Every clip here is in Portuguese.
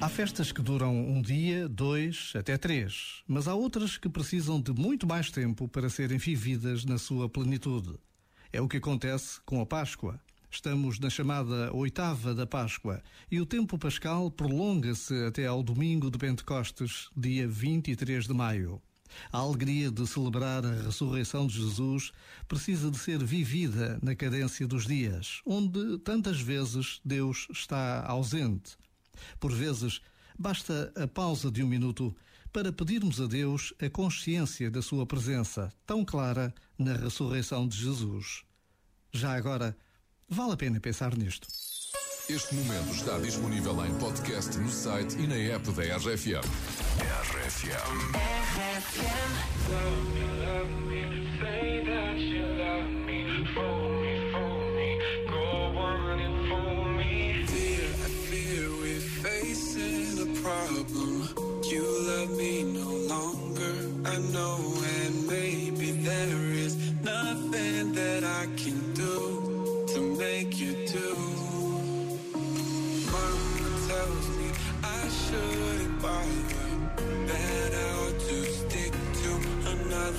Há festas que duram um dia, dois, até três, mas há outras que precisam de muito mais tempo para serem vividas na sua plenitude. É o que acontece com a Páscoa. Estamos na chamada oitava da Páscoa e o tempo pascal prolonga-se até ao domingo de Pentecostes, dia 23 de maio. A alegria de celebrar a ressurreição de Jesus precisa de ser vivida na cadência dos dias, onde tantas vezes Deus está ausente. Por vezes, basta a pausa de um minuto para pedirmos a Deus a consciência da sua presença tão clara na ressurreição de Jesus. Já agora, vale a pena pensar nisto. Este momento está disponível em podcast no site e na app da RFM. RFM. Love me, love me, say that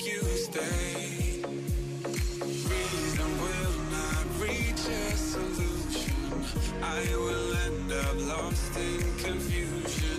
make you stay. Reason will not reach a solution. I will end up lost in confusion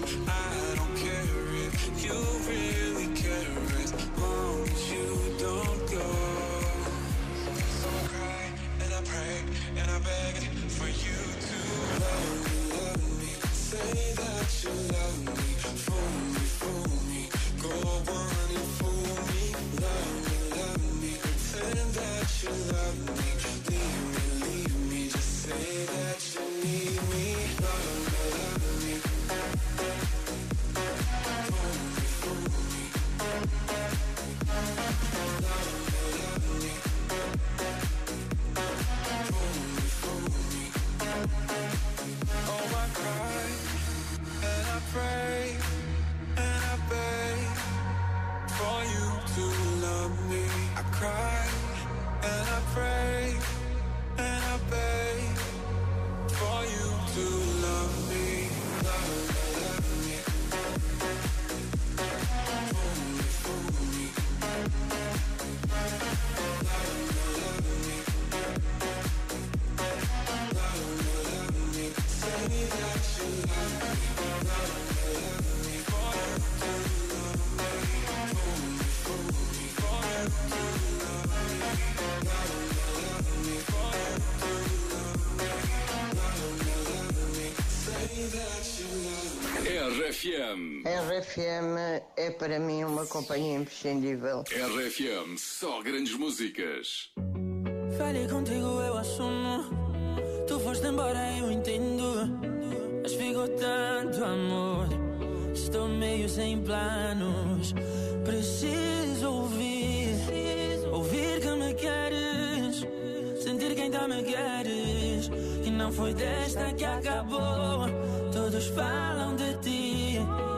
RFM. RFM é para mim uma companhia imprescindível. RFM. Só grandes músicas. Falei contigo, eu assumo. Tu foste embora, eu entendo. Mas ficou tanto amor. Estou meio sem planos. Preciso ouvir. Ouvir que me queres. Sentir que ainda me queres. Que não foi desta que acabou. je parle de ti.